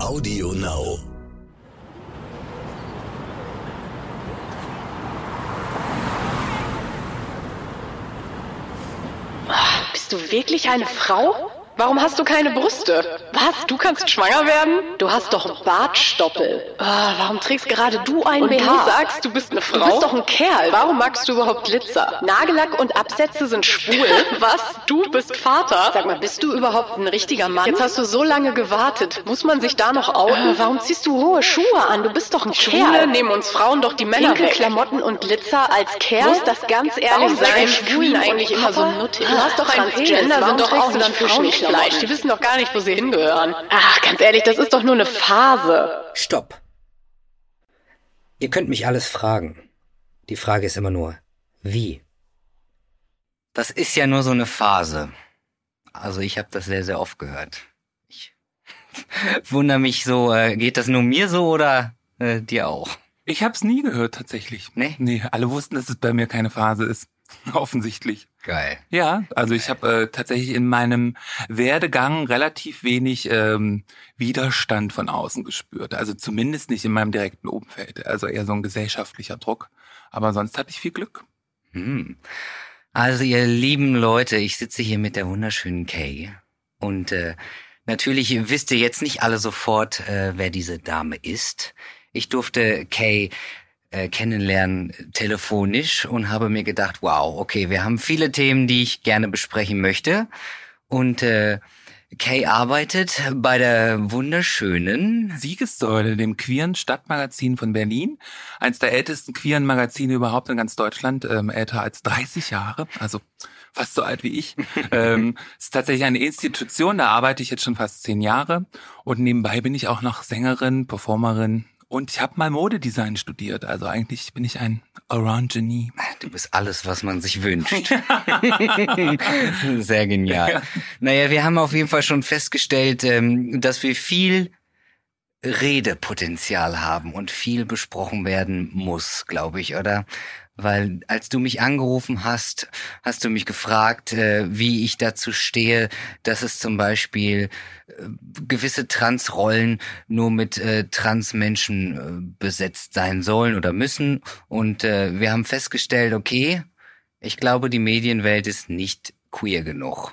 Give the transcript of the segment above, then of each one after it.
Audio Now. Bist du wirklich eine Frau? Warum hast du keine Brüste? Was? Du kannst schwanger werden? Du hast doch Bartstoppel. Ah, warum trägst gerade du einen Und BH? du sagst, du bist eine Frau? Du bist doch ein Kerl. Warum magst du überhaupt Glitzer? Nagellack und Absätze sind schwul. Was? Du bist Vater? Sag mal, bist du überhaupt ein richtiger Mann? Jetzt hast du so lange gewartet. Muss man sich da noch outen? Ah, warum ziehst du hohe Schuhe an? Du bist doch ein Schwule Kerl. nehmen uns Frauen doch die Männer Pinke weg. Klamotten und Glitzer als Kerl? Muss das ganz ehrlich Warum sein? Schwulen eigentlich immer so nuttig? Du hast doch ein Transgender Warum sind doch auch nicht Frauenfleisch. Fischklamotten? Die wissen doch gar nicht, wo sie hingehören. Ach, ganz ehrlich, das ist doch nur eine Phase. Stopp. Ihr könnt mich alles fragen. Die Frage ist immer nur, wie? Das ist ja nur so eine Phase. Also ich habe das sehr, sehr oft gehört. Ich wundere mich so, äh, geht das nur mir so oder äh, dir auch? Ich hab's nie gehört tatsächlich. Nee? Nee, alle wussten, dass es bei mir keine Phase ist. Offensichtlich. Geil. Ja, also ich habe äh, tatsächlich in meinem Werdegang relativ wenig ähm, Widerstand von außen gespürt. Also zumindest nicht in meinem direkten Umfeld. Also eher so ein gesellschaftlicher Druck. Aber sonst hatte ich viel Glück. Hm. Also ihr lieben Leute, ich sitze hier mit der wunderschönen Kay und äh, natürlich wisst ihr jetzt nicht alle sofort, äh, wer diese Dame ist. Ich durfte Kay äh, kennenlernen telefonisch und habe mir gedacht, wow, okay, wir haben viele Themen, die ich gerne besprechen möchte und äh, Kay arbeitet bei der wunderschönen Siegessäule, dem queeren Stadtmagazin von Berlin. Eins der ältesten queeren Magazine überhaupt in ganz Deutschland, ähm, älter als 30 Jahre, also fast so alt wie ich. ähm, ist tatsächlich eine Institution, da arbeite ich jetzt schon fast zehn Jahre. Und nebenbei bin ich auch noch Sängerin, Performerin und ich habe mal Modedesign studiert. Also eigentlich bin ich ein Allround-Genie. Du bist alles, was man sich wünscht. Sehr genial. Naja, wir haben auf jeden Fall schon festgestellt, ähm, dass wir viel Redepotenzial haben und viel besprochen werden muss, glaube ich, oder? Weil als du mich angerufen hast, hast du mich gefragt, äh, wie ich dazu stehe, dass es zum Beispiel äh, gewisse Transrollen nur mit äh, Transmenschen äh, besetzt sein sollen oder müssen. Und äh, wir haben festgestellt, okay, ich glaube, die Medienwelt ist nicht queer genug.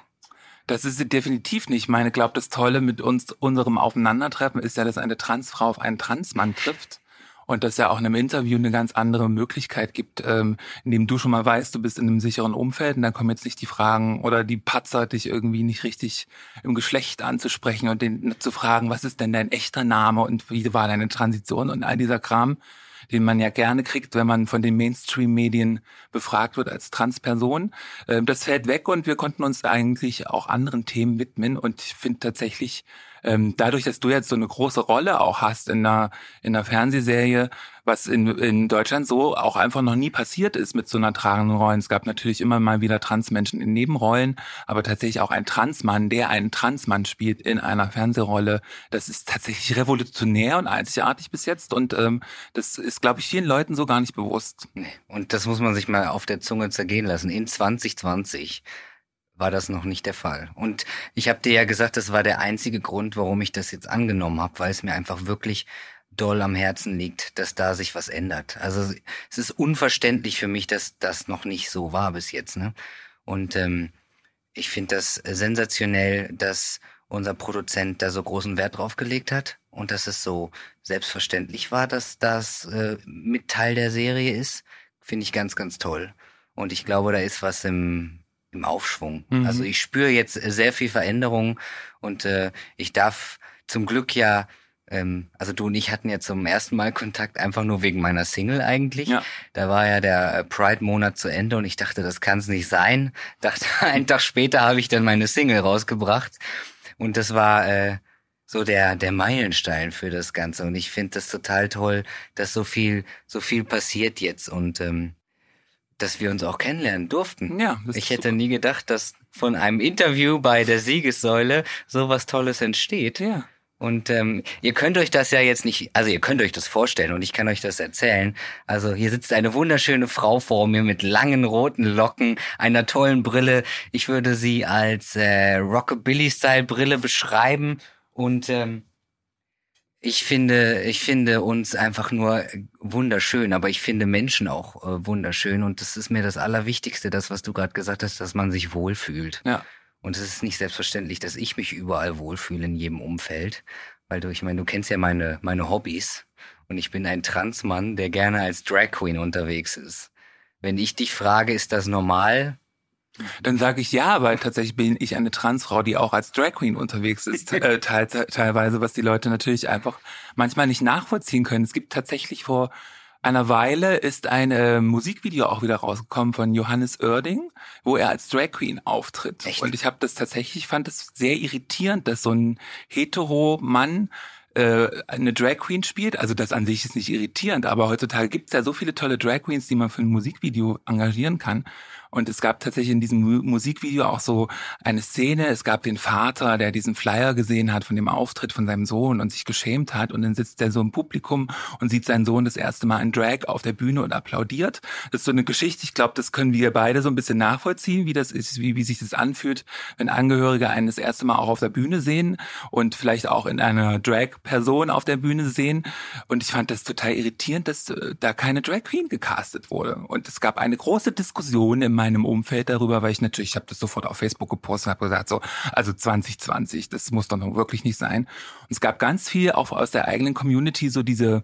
Das ist sie definitiv nicht. Ich meine, glaube, das Tolle mit uns, unserem Aufeinandertreffen ist ja, dass eine Transfrau auf einen Transmann trifft. Und dass ja auch in einem Interview eine ganz andere Möglichkeit gibt, ähm, indem du schon mal weißt, du bist in einem sicheren Umfeld und dann kommen jetzt nicht die Fragen oder die Patzer, dich irgendwie nicht richtig im Geschlecht anzusprechen und den zu fragen, was ist denn dein echter Name und wie war deine Transition und all dieser Kram, den man ja gerne kriegt, wenn man von den Mainstream-Medien befragt wird als Transperson. Ähm, das fällt weg und wir konnten uns eigentlich auch anderen Themen widmen und ich finde tatsächlich, ähm, dadurch, dass du jetzt so eine große Rolle auch hast in einer, in einer Fernsehserie, was in, in Deutschland so auch einfach noch nie passiert ist mit so einer tragenden Rolle. Es gab natürlich immer mal wieder Transmenschen in Nebenrollen, aber tatsächlich auch ein Transmann, der einen Transmann spielt in einer Fernsehrolle. Das ist tatsächlich revolutionär und einzigartig bis jetzt und ähm, das ist, glaube ich, vielen Leuten so gar nicht bewusst. Und das muss man sich mal auf der Zunge zergehen lassen. In 2020 war das noch nicht der Fall. Und ich habe dir ja gesagt, das war der einzige Grund, warum ich das jetzt angenommen habe, weil es mir einfach wirklich doll am Herzen liegt, dass da sich was ändert. Also es ist unverständlich für mich, dass das noch nicht so war bis jetzt. Ne? Und ähm, ich finde das sensationell, dass unser Produzent da so großen Wert drauf gelegt hat und dass es so selbstverständlich war, dass das äh, mit Teil der Serie ist, finde ich ganz, ganz toll. Und ich glaube, da ist was im, im Aufschwung. Mhm. Also ich spüre jetzt sehr viel Veränderung und äh, ich darf zum Glück ja, ähm, also du und ich hatten ja zum ersten Mal Kontakt einfach nur wegen meiner Single eigentlich. Ja. Da war ja der äh, Pride-Monat zu Ende und ich dachte, das kann es nicht sein. Dachte, einen Tag später habe ich dann meine Single rausgebracht und das war äh, so der der Meilenstein für das Ganze und ich finde das total toll, dass so viel so viel passiert jetzt und ähm, dass wir uns auch kennenlernen durften. Ja, das ich hätte super. nie gedacht, dass von einem Interview bei der Siegessäule sowas Tolles entsteht. Ja. Und ähm, ihr könnt euch das ja jetzt nicht, also ihr könnt euch das vorstellen und ich kann euch das erzählen. Also hier sitzt eine wunderschöne Frau vor mir mit langen roten Locken, einer tollen Brille. Ich würde sie als äh, Rockabilly-Style-Brille beschreiben. Und ähm, Ich finde, ich finde uns einfach nur wunderschön, aber ich finde Menschen auch äh, wunderschön und das ist mir das Allerwichtigste, das, was du gerade gesagt hast, dass man sich wohlfühlt. Ja. Und es ist nicht selbstverständlich, dass ich mich überall wohlfühle in jedem Umfeld, weil du, ich meine, du kennst ja meine, meine Hobbys und ich bin ein Transmann, der gerne als Drag Queen unterwegs ist. Wenn ich dich frage, ist das normal? Dann sage ich ja, weil tatsächlich bin ich eine Transfrau, die auch als Drag Queen unterwegs ist, äh, teil, teilweise, was die Leute natürlich einfach manchmal nicht nachvollziehen können. Es gibt tatsächlich vor einer Weile ist ein äh, Musikvideo auch wieder rausgekommen von Johannes Oerding, wo er als Drag Queen auftritt. Echt? Und ich habe das tatsächlich, fand es sehr irritierend, dass so ein hetero Mann äh, eine Drag Queen spielt. Also das an sich ist nicht irritierend, aber heutzutage gibt es ja so viele tolle Drag Queens, die man für ein Musikvideo engagieren kann. Und es gab tatsächlich in diesem Mu- Musikvideo auch so eine Szene. Es gab den Vater, der diesen Flyer gesehen hat von dem Auftritt von seinem Sohn und sich geschämt hat. Und dann sitzt der so im Publikum und sieht seinen Sohn das erste Mal in Drag auf der Bühne und applaudiert. Das ist so eine Geschichte. Ich glaube, das können wir beide so ein bisschen nachvollziehen, wie das ist, wie, wie sich das anfühlt, wenn Angehörige einen das erste Mal auch auf der Bühne sehen und vielleicht auch in einer Drag-Person auf der Bühne sehen. Und ich fand das total irritierend, dass äh, da keine Drag Queen gecastet wurde. Und es gab eine große Diskussion in meinem Umfeld darüber, weil ich natürlich, ich habe das sofort auf Facebook gepostet und habe gesagt, so, also 2020, das muss doch noch wirklich nicht sein. Und es gab ganz viel auch aus der eigenen Community so diese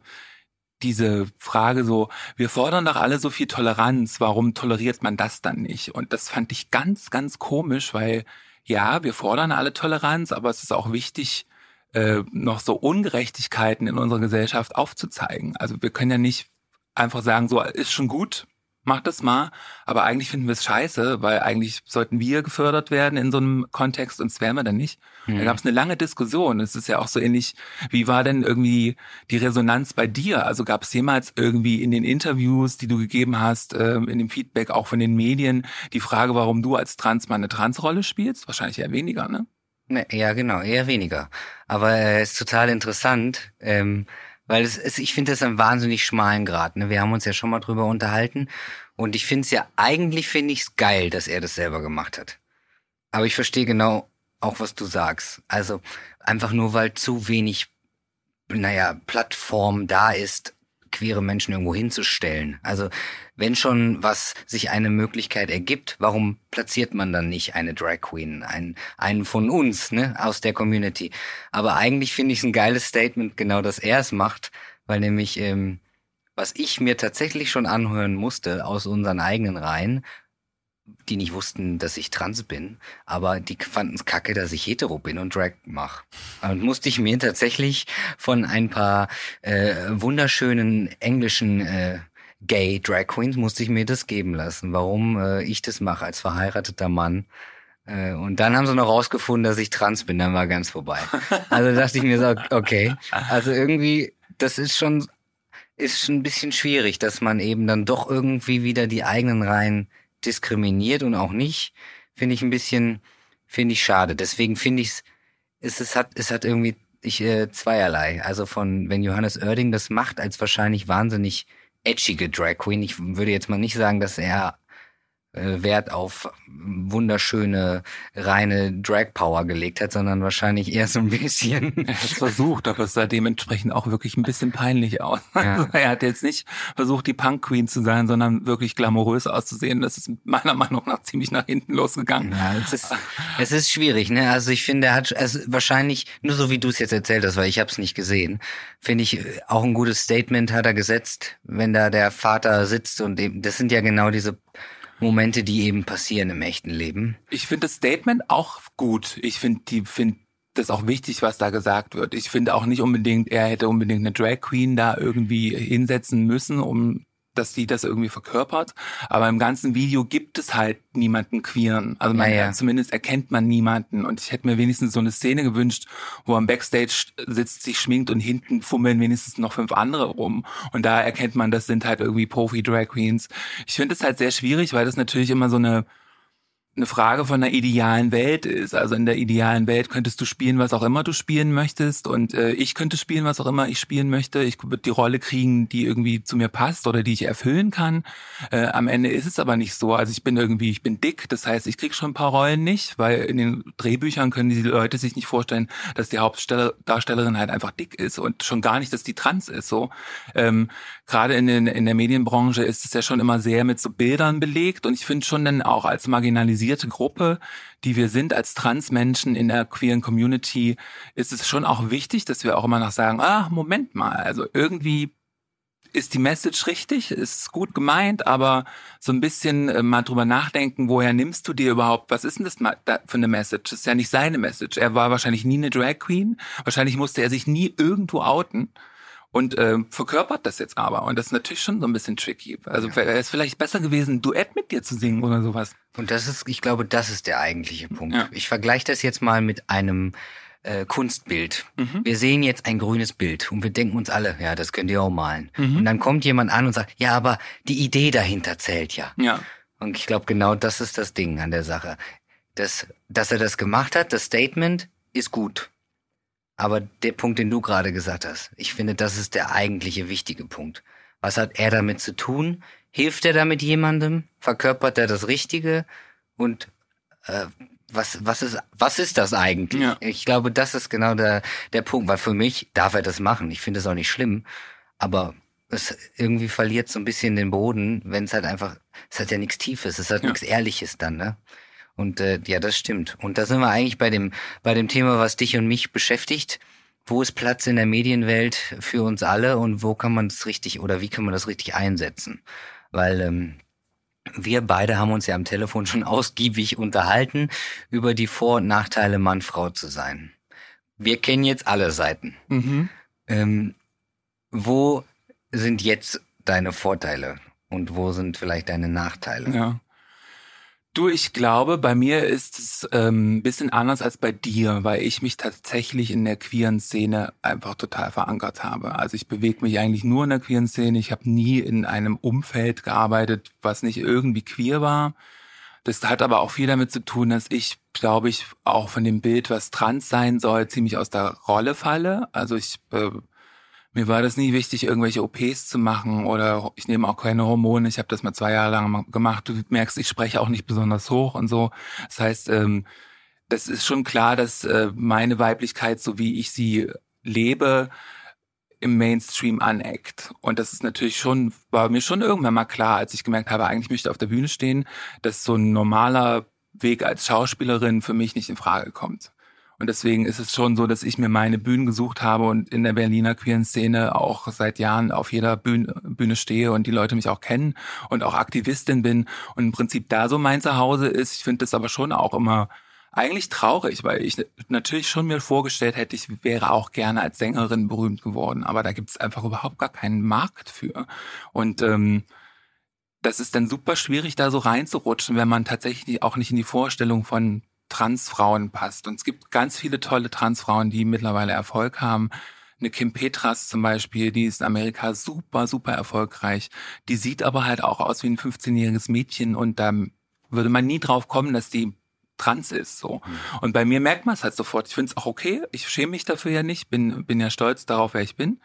diese Frage so, wir fordern doch alle so viel Toleranz, warum toleriert man das dann nicht? Und das fand ich ganz, ganz komisch, weil ja, wir fordern alle Toleranz, aber es ist auch wichtig, äh, noch so Ungerechtigkeiten in unserer Gesellschaft aufzuzeigen. Also wir können ja nicht einfach sagen, so ist schon gut, mach das mal, aber eigentlich finden wir es scheiße, weil eigentlich sollten wir gefördert werden in so einem Kontext und wir dann nicht. Da gab es eine lange Diskussion. Es ist ja auch so ähnlich, wie war denn irgendwie die Resonanz bei dir? Also gab es jemals irgendwie in den Interviews, die du gegeben hast, ähm, in dem Feedback auch von den Medien, die Frage, warum du als Transmann eine Transrolle spielst? Wahrscheinlich eher weniger, ne? Ne, ja, genau, eher weniger. Aber äh, ist total interessant, ähm, weil es, es ich finde das einen wahnsinnig schmalen Grad. Ne? Wir haben uns ja schon mal drüber unterhalten und ich finde es ja eigentlich finde ich es geil, dass er das selber gemacht hat. Aber ich verstehe genau auch, was du sagst. Also einfach nur, weil zu wenig, naja, Plattform da ist, queere Menschen irgendwo hinzustellen. Also wenn schon was sich eine Möglichkeit ergibt, warum platziert man dann nicht eine Drag Queen, einen, einen von uns, ne, aus der Community? Aber eigentlich finde ich es ein geiles Statement, genau, dass er es macht, weil nämlich ähm, was ich mir tatsächlich schon anhören musste aus unseren eigenen Reihen, die nicht wussten, dass ich trans bin, aber die fanden es kacke, dass ich hetero bin und Drag mache. Und musste ich mir tatsächlich von ein paar äh, wunderschönen englischen äh, Gay Drag Queens musste ich mir das geben lassen, warum äh, ich das mache als verheirateter Mann. Äh, und dann haben sie noch rausgefunden, dass ich trans bin, dann war ganz vorbei. Also dachte ich mir so, okay, also irgendwie, das ist schon, ist schon ein bisschen schwierig, dass man eben dann doch irgendwie wieder die eigenen Reihen diskriminiert und auch nicht, finde ich ein bisschen, finde ich schade. Deswegen finde ich es, es, hat, es hat irgendwie ich, äh, zweierlei. Also von, wenn Johannes Oerding das macht, als wahrscheinlich wahnsinnig edgige Drag Queen, ich würde jetzt mal nicht sagen, dass er Wert auf wunderschöne, reine Drag Power gelegt hat, sondern wahrscheinlich eher so ein bisschen. Er hat es versucht, aber es sah dementsprechend auch wirklich ein bisschen peinlich aus. Ja. Also er hat jetzt nicht versucht, die Punk Queen zu sein, sondern wirklich glamourös auszusehen. Das ist meiner Meinung nach ziemlich nach hinten losgegangen. Ja, es ist, es ist schwierig, ne? Also ich finde, er hat also wahrscheinlich, nur so wie du es jetzt erzählt hast, weil ich habe es nicht gesehen, finde ich äh, auch ein gutes Statement hat er gesetzt, wenn da der Vater sitzt und eben, das sind ja genau diese Momente, die eben passieren im echten Leben. Ich finde das Statement auch gut. Ich finde die finde das auch wichtig, was da gesagt wird. Ich finde auch nicht unbedingt, er hätte unbedingt eine Drag Queen da irgendwie hinsetzen müssen, um dass die das irgendwie verkörpert. Aber im ganzen Video gibt es halt niemanden queeren. Also man, Ja, ja. zumindest erkennt man niemanden. Und ich hätte mir wenigstens so eine Szene gewünscht, wo am Backstage sitzt, sich schminkt und hinten fummeln wenigstens noch fünf andere rum. Und da erkennt man, das sind halt irgendwie Profi-Drag Queens. Ich finde es halt sehr schwierig, weil das natürlich immer so eine eine Frage von einer idealen Welt ist. Also in der idealen Welt könntest du spielen, was auch immer du spielen möchtest und äh, ich könnte spielen, was auch immer ich spielen möchte. Ich würde die Rolle kriegen, die irgendwie zu mir passt oder die ich erfüllen kann. Äh, am Ende ist es aber nicht so. Also ich bin irgendwie, ich bin dick, das heißt, ich krieg schon ein paar Rollen nicht, weil in den Drehbüchern können die Leute sich nicht vorstellen, dass die Hauptdarstellerin halt einfach dick ist und schon gar nicht, dass die trans ist. So ähm, gerade in, den, in der Medienbranche ist es ja schon immer sehr mit so Bildern belegt und ich finde schon dann auch als marginalisiert marginalisierte Gruppe, die wir sind als Transmenschen in der queeren Community, ist es schon auch wichtig, dass wir auch immer noch sagen, ah, Moment mal, also irgendwie ist die Message richtig, ist gut gemeint, aber so ein bisschen äh, mal drüber nachdenken, woher nimmst du dir überhaupt, was ist denn das für eine Message? Das ist ja nicht seine Message. Er war wahrscheinlich nie eine Drag Queen, wahrscheinlich musste er sich nie irgendwo outen und äh, verkörpert das jetzt aber. Und das ist natürlich schon so ein bisschen tricky. Also ja. wäre es vielleicht besser gewesen, ein Duett mit dir zu singen oder sowas. Und das ist, ich glaube, das ist der eigentliche Punkt. Ja. Ich vergleiche das jetzt mal mit einem äh, Kunstbild. Mhm. Wir sehen jetzt ein grünes Bild und wir denken uns alle, ja, das könnt ihr auch malen. Mhm. Und dann kommt jemand an und sagt, ja, aber die Idee dahinter zählt ja. Ja. Und ich glaube, genau das ist das Ding an der Sache. Das, dass er das gemacht hat, das Statement, ist gut. Aber der Punkt, den du gerade gesagt hast, ich finde, das ist der eigentliche wichtige Punkt. Was hat er damit zu tun? Hilft er damit jemandem? Verkörpert er das Richtige? Und äh, was, was, ist, was ist das eigentlich? Ja. Ich glaube, das ist genau der, der Punkt, weil für mich darf er das machen. Ich finde es auch nicht schlimm, aber es irgendwie verliert so ein bisschen den Boden, wenn es halt einfach, es hat ja nichts Tiefes, es hat ja. nichts Ehrliches dann, ne? Und äh, ja, das stimmt. Und da sind wir eigentlich bei dem, bei dem Thema, was dich und mich beschäftigt. Wo ist Platz in der Medienwelt für uns alle und wo kann man das richtig oder wie kann man das richtig einsetzen? Weil ähm, wir beide haben uns ja am Telefon schon ausgiebig unterhalten über die Vor- und Nachteile, Mann-Frau zu sein. Wir kennen jetzt alle Seiten. Mhm. Ähm, wo sind jetzt deine Vorteile und wo sind vielleicht deine Nachteile? Ja. Du, ich glaube, bei mir ist es ähm, bisschen anders als bei dir, weil ich mich tatsächlich in der queeren Szene einfach total verankert habe. Also ich bewege mich eigentlich nur in der queeren Szene. Ich habe nie in einem Umfeld gearbeitet, was nicht irgendwie queer war. Das hat aber auch viel damit zu tun, dass ich, glaube ich, auch von dem Bild, was trans sein soll, ziemlich aus der Rolle falle. Also ich äh, mir war das nie wichtig, irgendwelche OPs zu machen oder ich nehme auch keine Hormone. Ich habe das mal zwei Jahre lang gemacht. Du merkst, ich spreche auch nicht besonders hoch und so. Das heißt, ähm, das ist schon klar, dass äh, meine Weiblichkeit, so wie ich sie lebe, im Mainstream aneckt. Und das ist natürlich schon, war mir schon irgendwann mal klar, als ich gemerkt habe, eigentlich möchte ich auf der Bühne stehen, dass so ein normaler Weg als Schauspielerin für mich nicht in Frage kommt. Und deswegen ist es schon so, dass ich mir meine Bühnen gesucht habe und in der Berliner queeren Szene auch seit Jahren auf jeder Bühne, Bühne stehe und die Leute mich auch kennen und auch Aktivistin bin und im Prinzip da so mein Zuhause ist. Ich finde das aber schon auch immer eigentlich traurig, weil ich natürlich schon mir vorgestellt hätte, ich wäre auch gerne als Sängerin berühmt geworden, aber da gibt es einfach überhaupt gar keinen Markt für. Und ähm, das ist dann super schwierig, da so reinzurutschen, wenn man tatsächlich auch nicht in die Vorstellung von Transfrauen passt. Und es gibt ganz viele tolle Transfrauen, die mittlerweile Erfolg haben. Eine Kim Petras zum Beispiel, die ist in Amerika super, super erfolgreich. Die sieht aber halt auch aus wie ein 15-jähriges Mädchen und da würde man nie drauf kommen, dass die trans ist. So. Mhm. Und bei mir merkt man es halt sofort. Ich finde es auch okay. Ich schäme mich dafür ja nicht. Bin, bin ja stolz darauf, wer ich bin.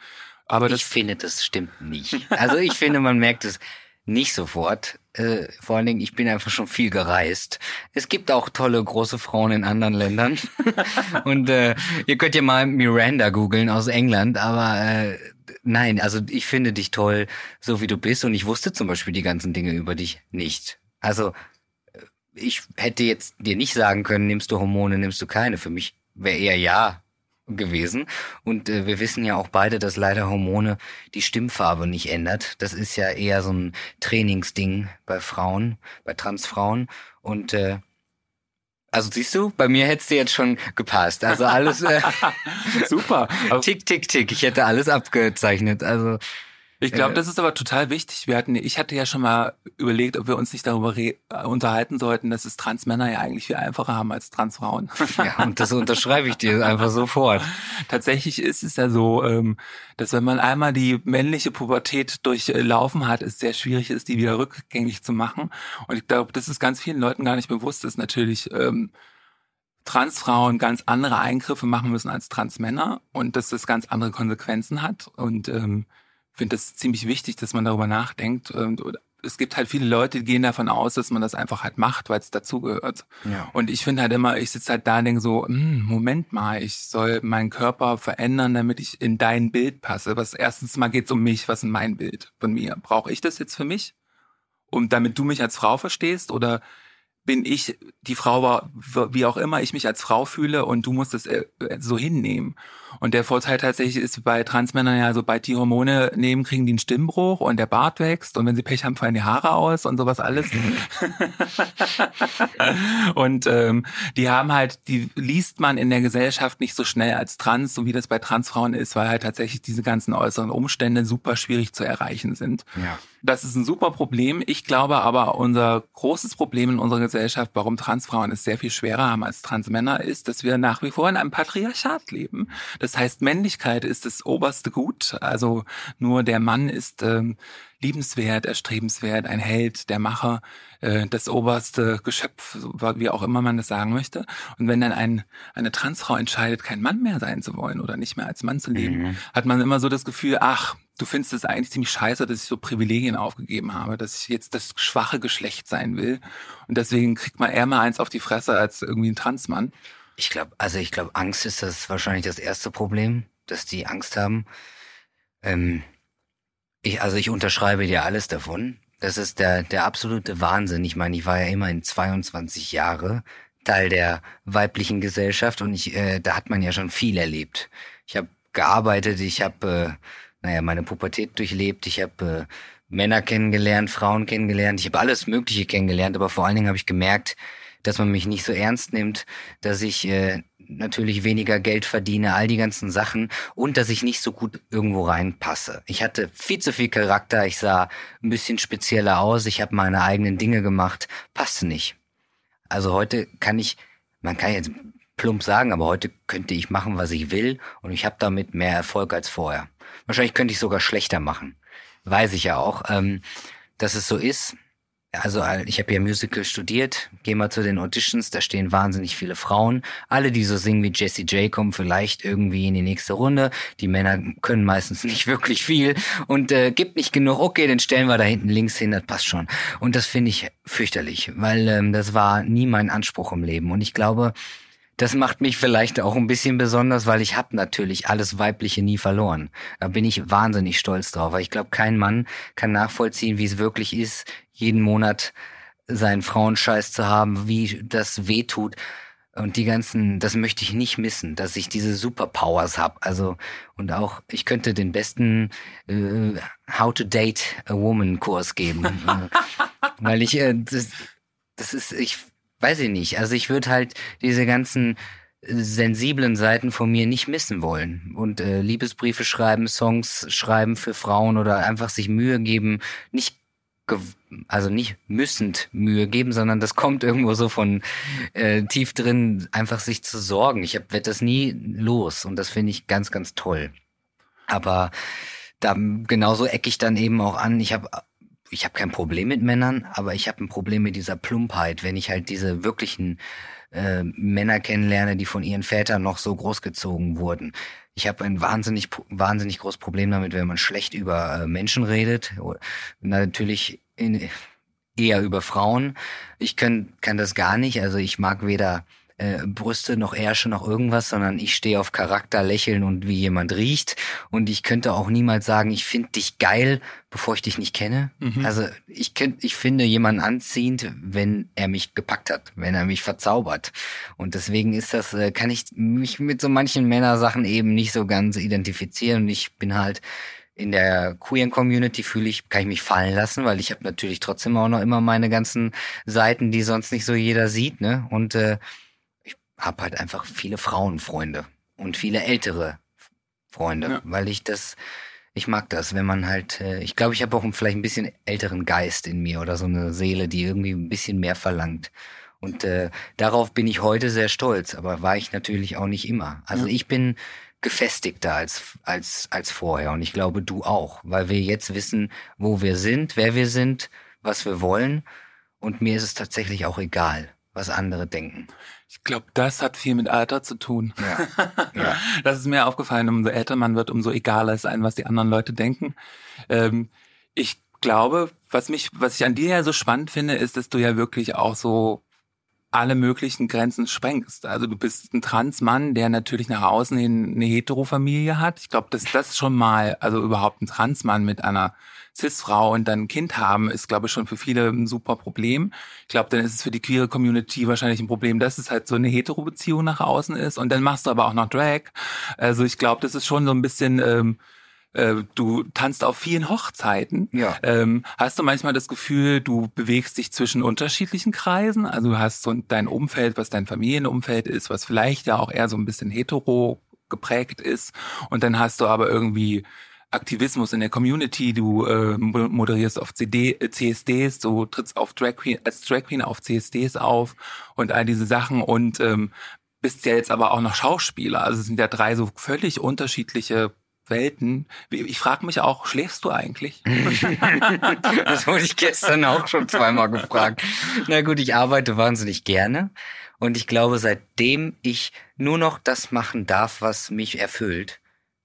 Aber ich finde, das stimmt nicht. Also ich finde, man merkt es nicht sofort. Äh, vor allen Dingen, ich bin einfach schon viel gereist. Es gibt auch tolle große Frauen in anderen Ländern. Und äh, ihr könnt ja mal Miranda googeln aus England, aber äh, nein, also ich finde dich toll, so wie du bist. Und ich wusste zum Beispiel die ganzen Dinge über dich nicht. Also äh, ich hätte jetzt dir nicht sagen können, nimmst du Hormone, nimmst du keine. Für mich wäre eher ja gewesen. Und äh, wir wissen ja auch beide, dass leider Hormone die Stimmfarbe nicht ändert. Das ist ja eher so ein Trainingsding bei Frauen, bei Transfrauen. Und äh, also siehst du, bei mir hättest du jetzt schon gepasst. Also alles äh, super. tick, tick, tick. Ich hätte alles abgezeichnet. Also Ich glaube, das ist aber total wichtig. Wir hatten, ich hatte ja schon mal überlegt, ob wir uns nicht darüber äh, unterhalten sollten, dass es Transmänner ja eigentlich viel einfacher haben als Transfrauen. Ja, und das unterschreibe ich dir einfach sofort. Tatsächlich ist es ja so, ähm, dass wenn man einmal die männliche Pubertät durchlaufen hat, es sehr schwierig ist, die wieder rückgängig zu machen. Und ich glaube, das ist ganz vielen Leuten gar nicht bewusst, dass natürlich ähm, Transfrauen ganz andere Eingriffe machen müssen als Transmänner und dass das ganz andere Konsequenzen hat. Und ähm, finde das ziemlich wichtig, dass man darüber nachdenkt. Und es gibt halt viele Leute, die gehen davon aus, dass man das einfach halt macht, weil es dazugehört. Ja. Und ich finde halt immer, ich sitze halt da und denke so, hm, Moment mal, ich soll meinen Körper verändern, damit ich in dein Bild passe. Was erstens mal geht's um mich, was ist mein Bild von mir? Brauche ich das jetzt für mich? Und damit du mich als Frau verstehst oder bin ich die Frau, wie auch immer ich mich als Frau fühle und du musst es äh, so hinnehmen. Und der Vorteil tatsächlich ist bei Transmännern ja, sobald die Hormone nehmen, kriegen die einen Stimmbruch und der Bart wächst und wenn sie Pech haben, fallen die Haare aus und sowas alles. und ähm, die haben halt, die liest man in der Gesellschaft nicht so schnell als trans, so wie das bei Transfrauen ist, weil halt tatsächlich diese ganzen äußeren Umstände super schwierig zu erreichen sind. Ja. Das ist ein super Problem. Ich glaube aber, unser großes Problem in unserer Gesellschaft, warum Transfrauen es sehr viel schwerer haben als Transmänner, ist, dass wir nach wie vor in einem Patriarchat leben. Das heißt, Männlichkeit ist das oberste Gut. Also nur der Mann ist ähm, liebenswert, erstrebenswert, ein Held, der Macher, äh, das oberste Geschöpf, wie auch immer man das sagen möchte. Und wenn dann ein, eine Transfrau entscheidet, kein Mann mehr sein zu wollen oder nicht mehr als Mann zu leben, mhm. hat man immer so das Gefühl, ach, du findest es eigentlich ziemlich scheiße, dass ich so Privilegien aufgegeben habe, dass ich jetzt das schwache Geschlecht sein will. Und deswegen kriegt man eher mal eins auf die Fresse als irgendwie ein Transmann. Ich glaube, also ich glaube, Angst ist das wahrscheinlich das erste Problem, dass die Angst haben. Ähm, ich, also ich unterschreibe dir alles davon. Das ist der, der absolute Wahnsinn. Ich meine, ich war ja immerhin 22 Jahre Teil der weiblichen Gesellschaft und ich, äh, da hat man ja schon viel erlebt. Ich habe gearbeitet, ich habe, äh, naja, meine Pubertät durchlebt, ich habe äh, Männer kennengelernt, Frauen kennengelernt, ich habe alles Mögliche kennengelernt, aber vor allen Dingen habe ich gemerkt, dass man mich nicht so ernst nimmt, dass ich äh, natürlich weniger Geld verdiene, all die ganzen Sachen und dass ich nicht so gut irgendwo reinpasse. Ich hatte viel zu viel Charakter, ich sah ein bisschen spezieller aus, ich habe meine eigenen Dinge gemacht, passte nicht. Also heute kann ich, man kann jetzt plump sagen, aber heute könnte ich machen, was ich will und ich habe damit mehr Erfolg als vorher. Wahrscheinlich könnte ich sogar schlechter machen. Weiß ich ja auch. Ähm, dass es so ist, also ich habe ja Musical studiert, geh mal zu den Auditions, da stehen wahnsinnig viele Frauen. Alle, die so singen wie Jessie J, kommen vielleicht irgendwie in die nächste Runde. Die Männer können meistens nicht wirklich viel und äh, gibt nicht genug. Okay, dann stellen wir da hinten links hin, das passt schon. Und das finde ich fürchterlich, weil ähm, das war nie mein Anspruch im Leben. Und ich glaube, das macht mich vielleicht auch ein bisschen besonders, weil ich habe natürlich alles Weibliche nie verloren. Da bin ich wahnsinnig stolz drauf, weil ich glaube, kein Mann kann nachvollziehen, wie es wirklich ist, jeden Monat seinen Frauenscheiß zu haben, wie das wehtut. Und die ganzen, das möchte ich nicht missen, dass ich diese Superpowers hab. Also und auch ich könnte den besten äh, How to Date a Woman Kurs geben, weil ich äh, das, das ist ich weiß ich nicht. Also ich würde halt diese ganzen sensiblen Seiten von mir nicht missen wollen und äh, Liebesbriefe schreiben, Songs schreiben für Frauen oder einfach sich Mühe geben, nicht also nicht müssend Mühe geben, sondern das kommt irgendwo so von äh, tief drin, einfach sich zu sorgen. Ich werde das nie los und das finde ich ganz, ganz toll. Aber da genauso ecke ich dann eben auch an. Ich habe ich habe kein Problem mit Männern, aber ich habe ein Problem mit dieser Plumpheit, wenn ich halt diese wirklichen äh, Männer kennenlerne, die von ihren Vätern noch so großgezogen wurden. Ich habe ein wahnsinnig, wahnsinnig großes Problem damit, wenn man schlecht über äh, Menschen redet. Natürlich in, eher über Frauen. Ich kann, kann das gar nicht. Also ich mag weder äh, Brüste noch Ärsche noch irgendwas, sondern ich stehe auf Charakter, Lächeln und wie jemand riecht. Und ich könnte auch niemals sagen, ich finde dich geil, bevor ich dich nicht kenne. Mhm. Also ich, könnt, ich finde jemanden anziehend, wenn er mich gepackt hat, wenn er mich verzaubert. Und deswegen ist das, äh, kann ich mich mit so manchen Männersachen eben nicht so ganz identifizieren. Und ich bin halt in der queeren Community fühle ich, kann ich mich fallen lassen, weil ich habe natürlich trotzdem auch noch immer meine ganzen Seiten, die sonst nicht so jeder sieht, ne? Und äh, habe halt einfach viele Frauenfreunde und viele ältere Freunde, ja. weil ich das, Ich mag das, wenn man halt, äh, ich glaube, ich habe auch vielleicht ein bisschen älteren Geist in mir oder so eine Seele, die irgendwie ein bisschen mehr verlangt. Und äh, darauf bin ich heute sehr stolz, aber war ich natürlich auch nicht immer. Also ich bin gefestigter als, als, als vorher und ich glaube du auch, weil wir jetzt wissen, wo wir sind, wer wir sind, was wir wollen und mir ist es tatsächlich auch egal, was andere denken. Ich glaube, das hat viel mit Alter zu tun. Ja. ja. Das ist mir aufgefallen, umso älter man wird, umso egaler ist einem, was die anderen Leute denken. Ähm, ich glaube, was mich, was ich an dir ja so spannend finde, ist, dass du ja wirklich auch so alle möglichen Grenzen sprengst. Also du bist ein Transmann, der natürlich nach außen hin eine Heterofamilie hat. Ich glaube, dass das schon mal, also überhaupt ein Transmann mit einer Cis-Frau und dann ein Kind haben, ist, glaube ich, schon für viele ein super Problem. Ich glaube, dann ist es für die queere Community wahrscheinlich ein Problem, dass es halt so eine Hetero-Beziehung nach außen ist. Und dann machst du aber auch noch Drag. Also ich glaube, das ist schon so ein bisschen... Ähm, äh, du tanzt auf vielen Hochzeiten. Ja. Ähm, hast du manchmal das Gefühl, du bewegst dich zwischen unterschiedlichen Kreisen? Also du hast so dein Umfeld, was dein Familienumfeld ist, was vielleicht ja auch eher so ein bisschen hetero geprägt ist. Und dann hast du aber irgendwie Aktivismus in der Community, du äh, moderierst auf CD, äh, CSDs, du trittst auf Drag Queen, als Drag Queen auf CSDs auf und all diese Sachen und ähm, bist ja jetzt aber auch noch Schauspieler. Also es sind ja drei so völlig unterschiedliche Welten. Ich frage mich auch, schläfst du eigentlich? das wurde ich gestern auch schon zweimal gefragt. Na gut, ich arbeite wahnsinnig gerne. Und ich glaube, seitdem ich nur noch das machen darf, was mich erfüllt,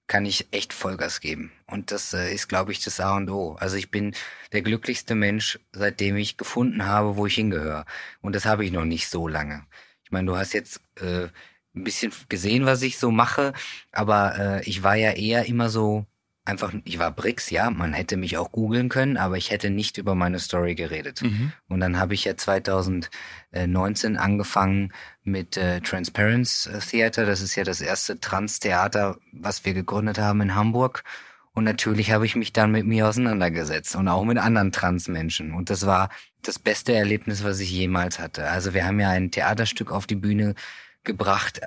kann ich echt Vollgas geben. Und das äh, ist, glaube ich, das A und O. Also ich bin der glücklichste Mensch, seitdem ich gefunden habe, wo ich hingehöre. Und das habe ich noch nicht so lange. Ich meine, du hast jetzt äh, ein bisschen gesehen, was ich so mache, aber äh, ich war ja eher immer so einfach, ich war Brix, ja, man hätte mich auch googeln können, aber ich hätte nicht über meine Story geredet. Mhm. Und dann habe ich ja 2019 angefangen mit äh, Transparence Theater, das ist ja das erste Trans-Theater, was wir gegründet haben in Hamburg. Und natürlich habe ich mich dann mit mir auseinandergesetzt und auch mit anderen Transmenschen. Und das war das beste Erlebnis, was ich jemals hatte. Also wir haben ja ein Theaterstück auf die Bühne gebracht.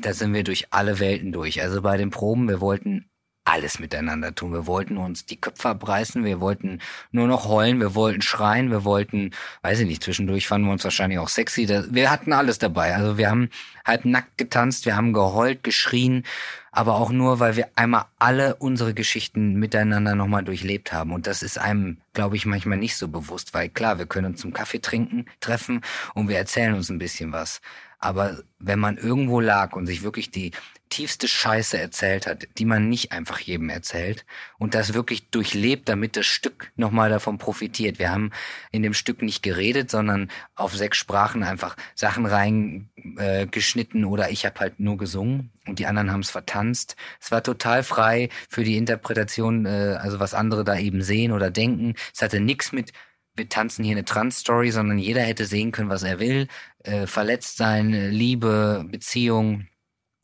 Da sind wir durch alle Welten durch. Also bei den Proben, wir wollten alles miteinander tun. Wir wollten uns die Köpfe abreißen, wir wollten nur noch heulen, wir wollten schreien, wir wollten, weiß ich nicht, zwischendurch fanden wir uns wahrscheinlich auch sexy. Wir hatten alles dabei. Also wir haben halb nackt getanzt, wir haben geheult, geschrien, aber auch nur, weil wir einmal alle unsere Geschichten miteinander nochmal durchlebt haben. Und das ist einem, glaube ich, manchmal nicht so bewusst, weil klar, wir können uns zum Kaffee trinken, treffen und wir erzählen uns ein bisschen was. Aber wenn man irgendwo lag und sich wirklich die tiefste Scheiße erzählt hat, die man nicht einfach jedem erzählt und das wirklich durchlebt, damit das Stück nochmal davon profitiert. Wir haben in dem Stück nicht geredet, sondern auf sechs Sprachen einfach Sachen reingeschnitten äh, oder ich habe halt nur gesungen und die anderen haben es vertanzt. Es war total frei für die Interpretation, äh, also was andere da eben sehen oder denken. Es hatte nichts mit wir tanzen hier eine Trans-Story, sondern jeder hätte sehen können, was er will. Äh, verletzt sein, Liebe, Beziehung.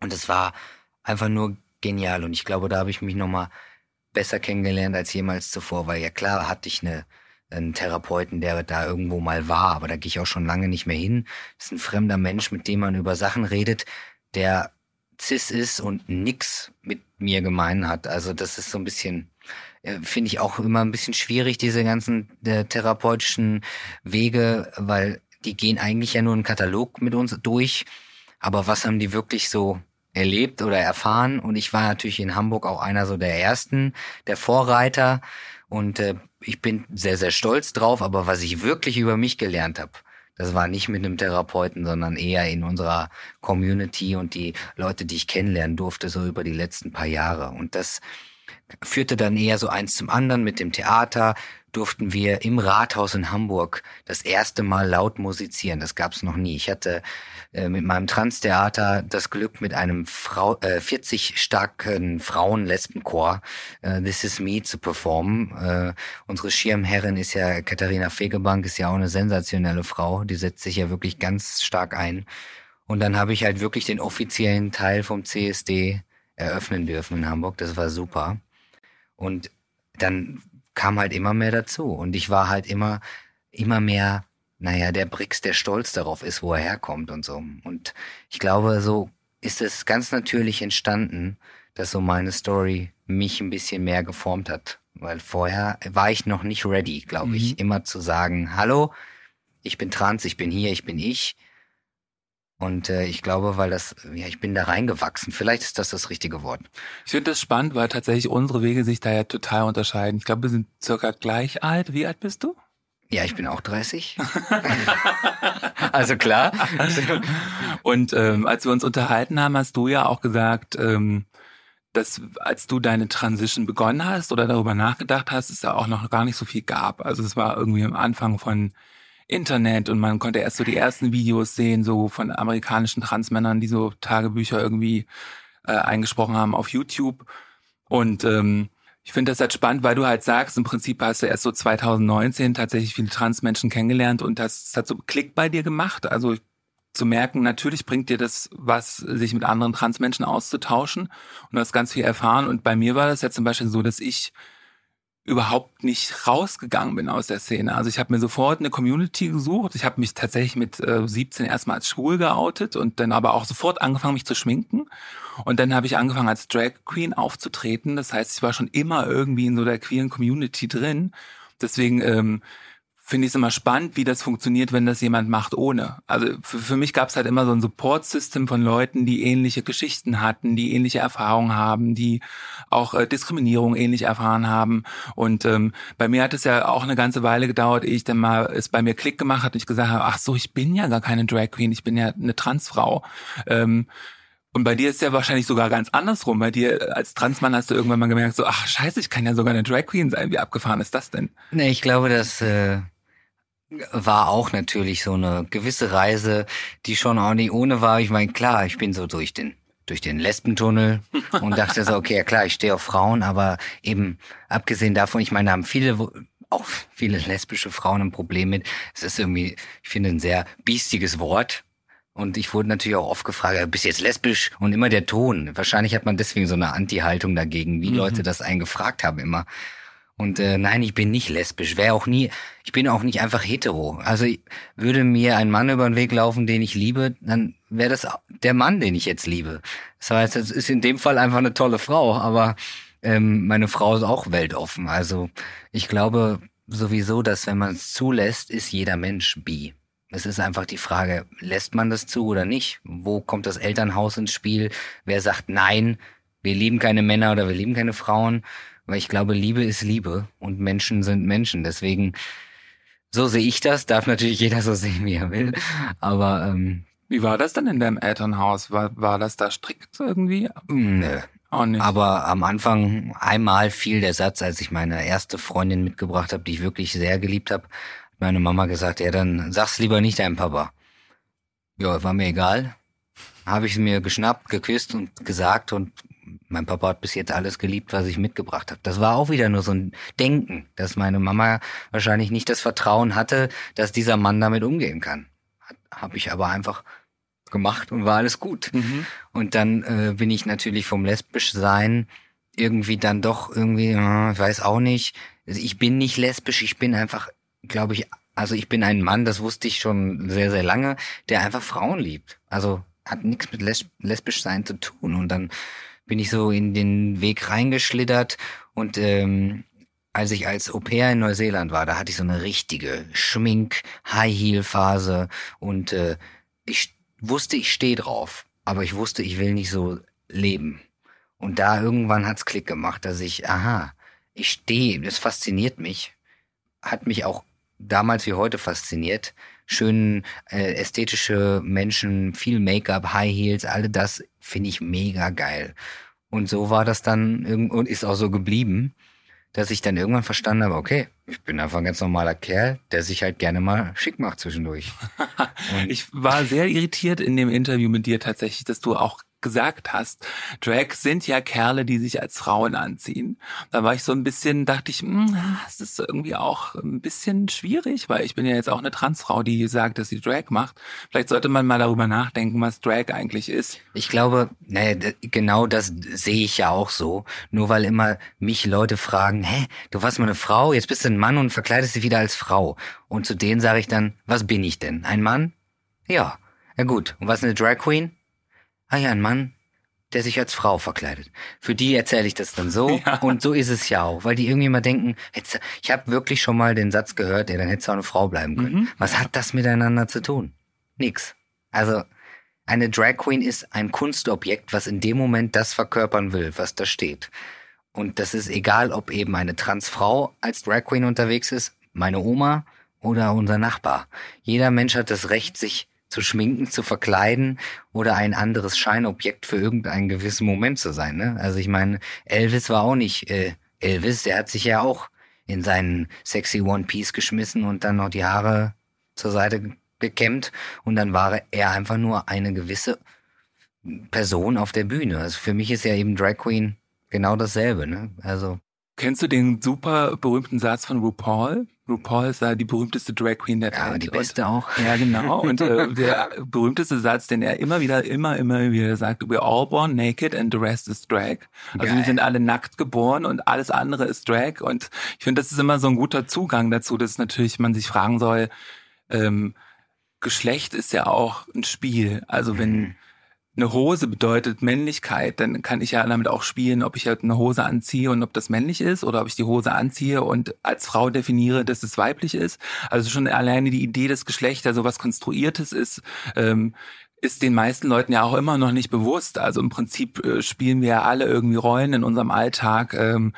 Und es war einfach nur genial. Und ich glaube, da habe ich mich nochmal besser kennengelernt als jemals zuvor, weil ja klar hatte ich eine, einen Therapeuten, der da irgendwo mal war, aber da gehe ich auch schon lange nicht mehr hin. Das ist ein fremder Mensch, mit dem man über Sachen redet, der cis ist und nix mit mir gemein hat. Also das ist so ein bisschen äh, finde ich auch immer ein bisschen schwierig, diese ganzen äh, therapeutischen Wege, weil die gehen eigentlich ja nur einen Katalog mit uns durch. Aber was haben die wirklich so erlebt oder erfahren? Und ich war natürlich in Hamburg auch einer so der ersten, der Vorreiter. Und äh, ich bin sehr, sehr stolz drauf. Aber was ich wirklich über mich gelernt habe, das war nicht mit einem Therapeuten, sondern eher in unserer Community und die Leute, die ich kennenlernen durfte, so über die letzten paar Jahre. Und das führte dann eher so eins zum anderen mit dem Theater durften wir im Rathaus in Hamburg das erste Mal laut musizieren. Das gab's noch nie. Ich hatte äh, mit meinem Trans-Theater das Glück, mit einem Frau, äh, 40 starken Frauen-Lesbenchor äh, This Is Me zu performen. Äh, unsere Schirmherrin ist ja Katharina Fegebank, ist ja auch eine sensationelle Frau. Die setzt sich ja wirklich ganz stark ein. Und dann habe ich halt wirklich den offiziellen Teil vom CSD eröffnen dürfen in Hamburg. Das war super. Und dann kam halt immer mehr dazu. Und ich war halt immer, immer mehr, naja, der Brix, der stolz darauf ist, wo er herkommt und so. Und ich glaube, so ist es ganz natürlich entstanden, dass so meine Story mich ein bisschen mehr geformt hat. Weil vorher war ich noch nicht ready, glaube ich, Mhm. immer zu sagen, hallo, ich bin trans, ich bin hier, ich bin ich. Und äh, ich glaube, weil das, ja, ich bin da reingewachsen. Vielleicht ist das das richtige Wort. Ich finde das spannend, weil tatsächlich unsere Wege sich da ja total unterscheiden. Ich glaube, wir sind circa gleich alt. Wie alt bist du? Ja, ich bin auch 30. also klar. Und ähm, als wir uns unterhalten haben, hast du ja auch gesagt, ähm, dass als du deine Transition begonnen hast oder darüber nachgedacht hast, es ja auch noch gar nicht so viel gab. Also es war irgendwie am Anfang von Internet und man konnte erst so die ersten Videos sehen, so von amerikanischen Transmännern, die so Tagebücher irgendwie äh, eingesprochen haben auf YouTube. Und ähm, ich finde das halt spannend, weil du halt sagst, im Prinzip hast du erst so 2019 tatsächlich viele Transmenschen kennengelernt und das, das hat so Klick bei dir gemacht. Also zu merken, natürlich bringt dir das was, sich mit anderen Transmenschen auszutauschen und du hast ganz viel erfahren. Und bei mir war das ja zum Beispiel so, dass ich überhaupt nicht rausgegangen bin aus der Szene. Also ich habe mir sofort eine Community gesucht. Ich habe mich tatsächlich mit äh, 17 erstmal als schwul geoutet und dann aber auch sofort angefangen, mich zu schminken. Und dann habe ich angefangen, als Drag Queen aufzutreten. Das heißt, ich war schon immer irgendwie in so der queeren Community drin. Deswegen ähm, finde ich es immer spannend, wie das funktioniert, wenn das jemand macht ohne. Also für, für mich gab es halt immer so ein Support-System von Leuten, die ähnliche Geschichten hatten, die ähnliche Erfahrungen haben, die auch äh, Diskriminierung ähnlich erfahren haben. Und ähm, bei mir hat es ja auch eine ganze Weile gedauert, ehe ich dann mal es bei mir Klick gemacht hat und ich gesagt habe, ach so, ich bin ja gar keine Drag Queen, ich bin ja eine Transfrau. Ähm, und bei dir ist ja wahrscheinlich sogar ganz andersrum. Bei dir als Transmann hast du irgendwann mal gemerkt, so, ach scheiße, ich kann ja sogar eine Drag Queen sein. Wie abgefahren ist das denn? Nee, ich glaube, das äh, war auch natürlich so eine gewisse Reise, die schon auch nicht ohne war. Ich meine, klar, ich bin so durch den durch den Lesbentunnel und dachte so, okay, ja klar, ich stehe auf Frauen, aber eben abgesehen davon, ich meine, da haben viele auch viele lesbische Frauen ein Problem mit. Es ist irgendwie, ich finde, ein sehr biestiges Wort. Und ich wurde natürlich auch oft gefragt, bist du jetzt lesbisch? Und immer der Ton. Wahrscheinlich hat man deswegen so eine Anti-Haltung dagegen, wie Mhm. Leute das einen gefragt haben immer. Und äh, nein, ich bin nicht lesbisch. Wäre auch nie, ich bin auch nicht einfach hetero. Also würde mir ein Mann über den Weg laufen, den ich liebe, dann wäre das der Mann, den ich jetzt liebe. Das heißt, es ist in dem Fall einfach eine tolle Frau, aber ähm, meine Frau ist auch weltoffen. Also ich glaube sowieso, dass wenn man es zulässt, ist jeder Mensch bi. Es ist einfach die Frage, lässt man das zu oder nicht? Wo kommt das Elternhaus ins Spiel? Wer sagt nein, wir lieben keine Männer oder wir lieben keine Frauen? Weil ich glaube, Liebe ist Liebe und Menschen sind Menschen. Deswegen, so sehe ich das. Darf natürlich jeder so sehen, wie er will. Aber ähm, Wie war das denn in deinem Elternhaus? War, war das da strikt irgendwie? nö. Auch nicht. Aber am Anfang einmal fiel der Satz, als ich meine erste Freundin mitgebracht habe, die ich wirklich sehr geliebt habe, hat meine Mama gesagt, ja, dann sag's lieber nicht deinem Papa. Ja, war mir egal. Habe ich mir geschnappt, geküsst und gesagt und mein Papa hat bis jetzt alles geliebt, was ich mitgebracht habe. Das war auch wieder nur so ein Denken, dass meine Mama wahrscheinlich nicht das Vertrauen hatte, dass dieser Mann damit umgehen kann. Habe ich aber einfach gemacht und war alles gut. mhm. Und dann äh, bin ich natürlich vom lesbisch sein irgendwie dann doch irgendwie, äh, ich weiß auch nicht. Also ich bin nicht lesbisch, ich bin einfach, glaube ich, also ich bin ein Mann, das wusste ich schon sehr, sehr lange, der einfach Frauen liebt. Also hat nichts mit les lesbisch sein zu tun. Und dann bin ich so in den Weg reingeschlittert und ähm, als ich als Au pair in Neuseeland war, da hatte ich so eine richtige Schmink-High-Heel-Phase und äh, ich wusste, ich stehe drauf, aber ich wusste, ich will nicht so leben. Und da irgendwann hat's Klick gemacht, dass ich, aha, ich stehe, das fasziniert mich, hat mich auch damals wie heute fasziniert. Schön äh, ästhetische Menschen, viel Make-up, High Heels, alle das finde ich mega geil. Und so war das dann und ist auch so geblieben, dass ich dann irgendwann verstanden habe, okay, ich bin einfach ein ganz normaler Kerl, der sich halt gerne mal schick macht zwischendurch. Ich war sehr irritiert in dem Interview mit dir tatsächlich, dass du auch gesagt hast, Drag sind ja Kerle, die sich als Frauen anziehen. Da war ich so ein bisschen, dachte ich, hm, es ist irgendwie auch ein bisschen schwierig, weil ich bin ja jetzt auch eine Transfrau, die sagt, dass sie Drag macht. Vielleicht sollte man mal darüber nachdenken, was Drag eigentlich ist. Ich glaube, naja, d- genau das sehe ich ja auch so. Nur weil immer mich Leute fragen, hä, du warst mal eine Frau, jetzt bist du ein Mann und verkleidest dich wieder als Frau. Und zu denen sage ich dann, was bin ich denn? Ein Mann? Ja. Ja gut. Und was ist eine Drag Queen? Ah ja, ein Mann. der sich als Frau verkleidet. Für die erzähle ich das dann so Ja. und so ist es ja auch, weil die irgendwie mal denken, ich habe wirklich schon mal den Satz gehört, ja, dann hättest du auch eine Frau bleiben können. Mhm. Was hat das miteinander zu tun? Nix. Also eine Drag Queen ist ein Kunstobjekt, was in dem Moment das verkörpern will, was da steht. Und das ist egal, ob eben eine Transfrau als Drag Queen unterwegs ist, meine Oma oder unser Nachbar. Jeder Mensch hat das Recht, sich zu schminken, zu verkleiden oder ein anderes Scheinobjekt für irgendeinen gewissen Moment zu sein. Ne? Also ich meine, Elvis war auch nicht äh, Elvis, der hat sich ja auch in seinen sexy One Piece geschmissen und dann noch die Haare zur Seite ge- gekämmt und dann war er einfach nur eine gewisse Person auf der Bühne. Also für mich ist ja eben Drag Queen genau dasselbe. Ne? Also Kennst du den super berühmten Satz von RuPaul? RuPaul ist da die berühmteste Drag Queen der ja, Welt. die Und- beste auch. Ja, genau. Und äh, der berühmteste Satz, den er immer wieder, immer, immer wieder sagt, we're all born naked and the rest is drag. Also Geil. wir sind alle nackt geboren und alles andere ist drag. Und ich finde, das ist immer so ein guter Zugang dazu, dass natürlich man sich fragen soll, ähm, Geschlecht ist ja auch ein Spiel. Also wenn eine Hose bedeutet Männlichkeit, dann kann ich ja damit auch spielen, ob ich halt eine Hose anziehe und ob das männlich ist oder ob ich die Hose anziehe und als Frau definiere, dass es weiblich ist. Also schon alleine die Idee des Geschlechts, also was Konstruiertes ist, ähm, ist den meisten Leuten ja auch immer noch nicht bewusst. Also im Prinzip äh, spielen wir ja alle irgendwie Rollen in unserem Alltag. Ähm,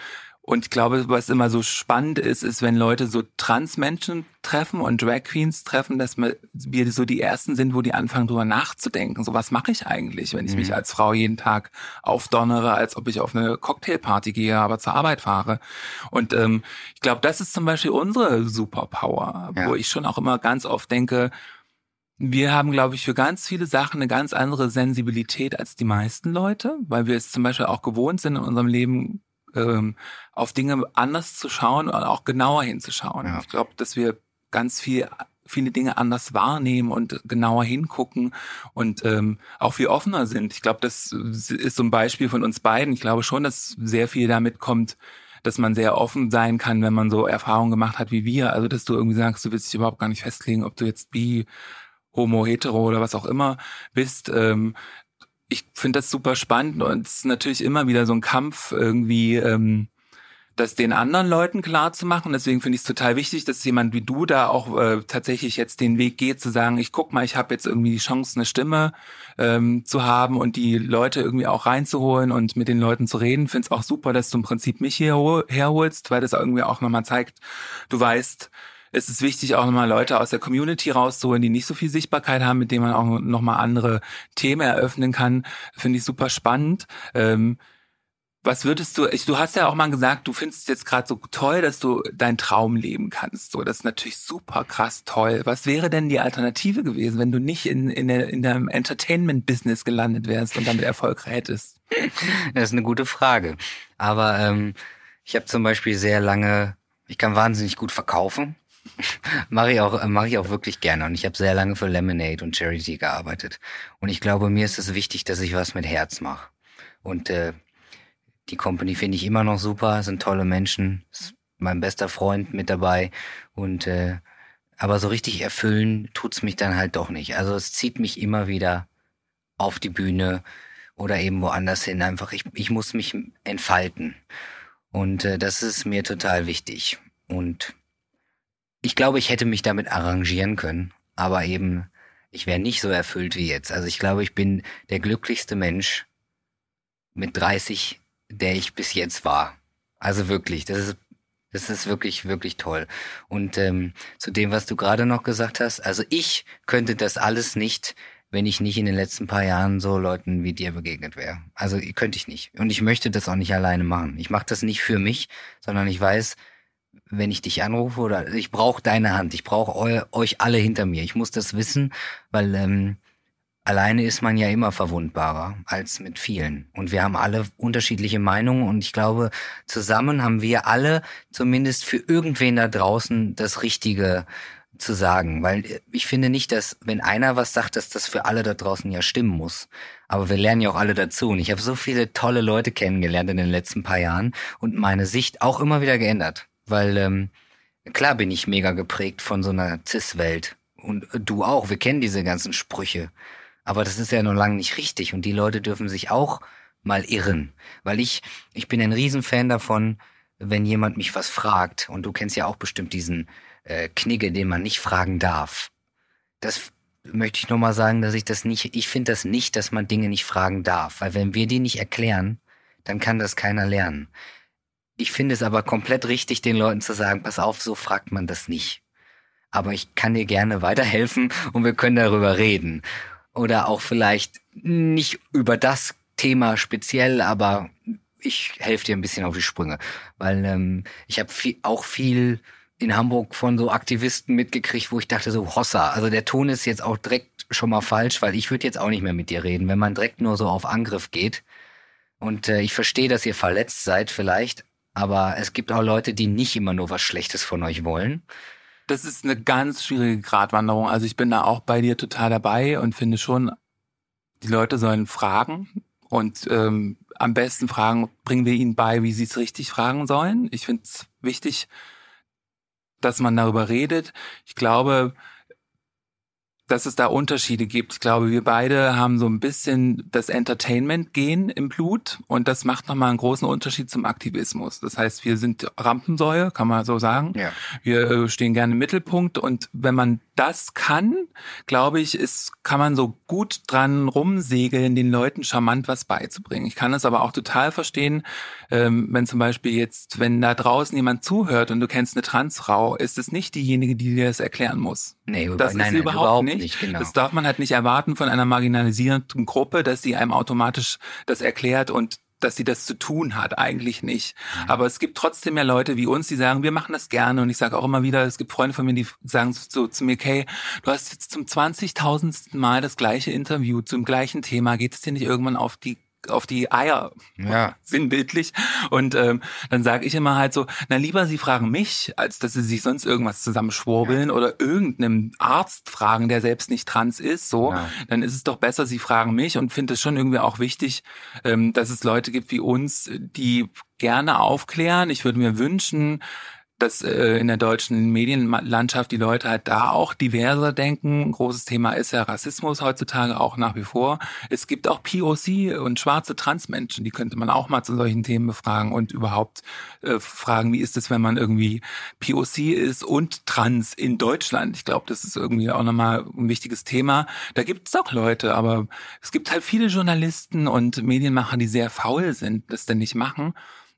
und ich glaube, was immer so spannend ist, ist, wenn Leute so Transmenschen treffen und Drag Queens treffen, dass wir so die Ersten sind, wo die anfangen, drüber nachzudenken. So, was mache ich eigentlich, wenn ich mich als Frau jeden Tag aufdonnere, als ob ich auf eine Cocktailparty gehe, aber zur Arbeit fahre. Und ähm, ich glaube, das ist zum Beispiel unsere Superpower, Ja. wo ich schon auch immer ganz oft denke, wir haben, glaube ich, für ganz viele Sachen eine ganz andere Sensibilität als die meisten Leute, weil wir es zum Beispiel auch gewohnt sind, in unserem Leben ähm, auf Dinge anders zu schauen und auch genauer hinzuschauen. Ja. Ich glaube, dass wir ganz viel viele Dinge anders wahrnehmen und genauer hingucken und ähm, auch viel offener sind. Ich glaube, das ist so ein Beispiel von uns beiden. Ich glaube schon, dass sehr viel damit kommt, dass man sehr offen sein kann, wenn man so Erfahrungen gemacht hat wie wir. Also, dass du irgendwie sagst, du willst dich überhaupt gar nicht festlegen, ob du jetzt bi, homo, hetero oder was auch immer bist. Ähm, ich finde das super spannend und es ist natürlich immer wieder so ein Kampf irgendwie, ähm, das den anderen Leuten klar zu machen. Deswegen finde ich es total wichtig, dass jemand wie du da auch äh, tatsächlich jetzt den Weg geht, zu sagen, ich guck mal, ich habe jetzt irgendwie die Chance, eine Stimme ähm, zu haben und die Leute irgendwie auch reinzuholen und mit den Leuten zu reden. Finde es auch super, dass du im Prinzip mich hier hol- herholst, weil das irgendwie auch nochmal zeigt, du weißt, es ist wichtig, auch nochmal Leute aus der Community rauszuholen, die nicht so viel Sichtbarkeit haben, mit denen man auch nochmal andere Themen eröffnen kann. Finde ich super spannend. Ähm, was würdest du, ich, du hast ja auch mal gesagt, du findest es jetzt gerade so toll, dass du deinen Traum leben kannst. So, das ist natürlich super krass toll. Was wäre denn die Alternative gewesen, wenn du nicht in, in, der, in deinem Entertainment-Business gelandet wärst und damit Erfolg hättest? Das ist eine gute Frage. Aber ähm, ich habe zum Beispiel sehr lange, ich kann wahnsinnig gut verkaufen. mache ich auch, mache ich auch wirklich gerne. Und ich habe sehr lange für Lemonade und Charity gearbeitet. Und ich glaube, mir ist es wichtig, dass ich was mit Herz mache. Und äh, die Company finde ich immer noch super, sind tolle Menschen, ist mein bester Freund mit dabei. Und äh, aber so richtig erfüllen tut's mich dann halt doch nicht. Also es zieht mich immer wieder auf die Bühne oder eben woanders hin. Einfach, ich, ich muss mich entfalten. Und äh, das ist mir total wichtig. Und ich glaube, ich hätte mich damit arrangieren können, aber eben, ich wäre nicht so erfüllt wie jetzt. Also ich glaube, ich bin der glücklichste Mensch mit 30, der ich bis jetzt war. Also wirklich, das ist, das ist wirklich, wirklich toll. Und ähm, zu dem, was du gerade noch gesagt hast, also ich könnte das alles nicht, wenn ich nicht in den letzten paar Jahren so Leuten wie dir begegnet wäre. Also könnte ich nicht. Und ich möchte das auch nicht alleine machen. Ich mache das nicht für mich, sondern ich weiß, wenn ich dich anrufe oder ich brauche deine Hand, ich brauche eu, euch alle hinter mir. Ich muss das wissen, weil ähm, alleine ist man ja immer verwundbarer als mit vielen. Und wir haben alle unterschiedliche Meinungen und ich glaube, zusammen haben wir alle zumindest für irgendwen da draußen das Richtige zu sagen, weil ich finde nicht, dass wenn einer was sagt, dass das für alle da draußen ja stimmen muss. Aber wir lernen ja auch alle dazu und ich habe so viele tolle Leute kennengelernt in den letzten paar Jahren und meine Sicht auch immer wieder geändert, weil ähm, klar bin ich mega geprägt von so einer Cis-Welt und du auch. Wir kennen diese ganzen Sprüche, aber das ist ja noch lange nicht richtig und die Leute dürfen sich auch mal irren. Weil ich, ich bin ein Riesenfan davon, wenn jemand mich was fragt, und du kennst ja auch bestimmt diesen äh, Knigge, den man nicht fragen darf. Das möchte ich nur mal sagen, dass ich das nicht, ich finde das nicht, dass man Dinge nicht fragen darf. Weil wenn wir die nicht erklären, dann kann das keiner lernen. Ich finde es aber komplett richtig, den Leuten zu sagen, pass auf, so fragt man das nicht. Aber ich kann dir gerne weiterhelfen und wir können darüber reden. Oder auch vielleicht nicht über das Thema speziell, aber ich helfe dir ein bisschen auf die Sprünge. Weil ähm, ich habe viel, auch viel in Hamburg von so Aktivisten mitgekriegt, wo ich dachte so, Hossa, also der Ton ist jetzt auch direkt schon mal falsch, weil ich würde jetzt auch nicht mehr mit dir reden, wenn man direkt nur so auf Angriff geht. Und äh, ich verstehe, dass ihr verletzt seid vielleicht, aber es gibt auch Leute, die nicht immer nur was Schlechtes von euch wollen. Das ist eine ganz schwierige Gratwanderung. Also ich bin da auch bei dir total dabei und finde schon, die Leute sollen fragen und ähm, am besten fragen, bringen wir ihnen bei, wie sie es richtig fragen sollen. Ich finde es wichtig, dass man darüber redet. Ich glaube, dass es da Unterschiede gibt. Ich glaube, wir beide haben so ein bisschen das Entertainment-Gen im Blut und das macht nochmal einen großen Unterschied zum Aktivismus. Das heißt, wir sind Rampensäue, kann man so sagen. Ja. Wir äh, stehen gerne im Mittelpunkt und wenn man das kann, glaube ich, ist, kann man so gut dran rumsegeln, den Leuten charmant was beizubringen. Ich kann es aber auch total verstehen, ähm, wenn zum Beispiel jetzt, wenn da draußen jemand zuhört und du kennst eine Transfrau, ist es nicht diejenige, die dir das erklären muss. Nee, über, Das nein, ist nein, überhaupt, überhaupt nicht. nicht, genau. Das darf man halt nicht erwarten von einer marginalisierten Gruppe, dass sie einem automatisch das erklärt und dass sie das zu tun hat, eigentlich nicht. Mhm. Aber es gibt trotzdem ja Leute wie uns, die sagen, wir machen das gerne. Und ich sage auch immer wieder, es gibt Freunde von mir, die sagen so zu mir, Kay, du hast jetzt zum 20.000. Mal das gleiche Interview zum gleichen Thema. Geht es dir nicht irgendwann auf die auf die Eier, Ja. sinnbildlich. Und ähm, dann sage ich immer halt so, na lieber Sie fragen mich, als dass Sie sich sonst irgendwas zusammenschwurbeln oder irgendeinem Arzt fragen, der selbst nicht trans ist. So, Ja. dann ist es doch besser, Sie fragen mich und finde es schon irgendwie auch wichtig, ähm, dass es Leute gibt wie uns, die gerne aufklären. Ich würde mir wünschen, dass äh, in der deutschen Medienlandschaft die Leute halt da auch diverser denken. Ein großes Thema ist ja Rassismus heutzutage auch nach wie vor. Es gibt auch POC und schwarze Transmenschen, die könnte man auch mal zu solchen Themen befragen und überhaupt äh, fragen, wie ist es, wenn man irgendwie POC ist und trans in Deutschland. Ich glaube, das ist irgendwie auch nochmal ein wichtiges Thema. Da gibt es auch Leute, aber es gibt halt viele Journalisten und Medienmacher, die sehr faul sind, das denn nicht machen.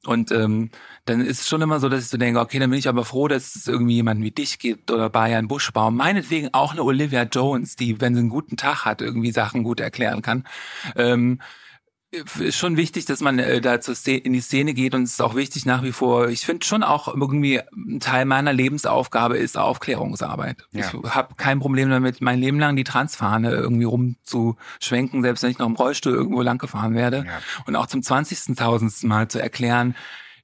Und ähm, dann ist es schon immer so, dass ich so denke, okay, dann bin ich aber froh, dass es irgendwie jemanden wie dich gibt oder Bayern Buschbaum. Meinetwegen auch eine Olivia Jones, die, wenn sie einen guten Tag hat, irgendwie Sachen gut erklären kann. Ähm, ist schon wichtig, dass man äh, da zur Szene, in die Szene geht und es ist auch wichtig nach wie vor. Ich finde schon auch irgendwie ein Teil meiner Lebensaufgabe ist Aufklärungsarbeit. Ja. Ich habe kein Problem damit, mein Leben lang die Transfahne irgendwie rumzuschwenken, selbst wenn ich noch im Rollstuhl irgendwo lang gefahren werde. Ja. Und auch zum 20.000. Mal zu erklären,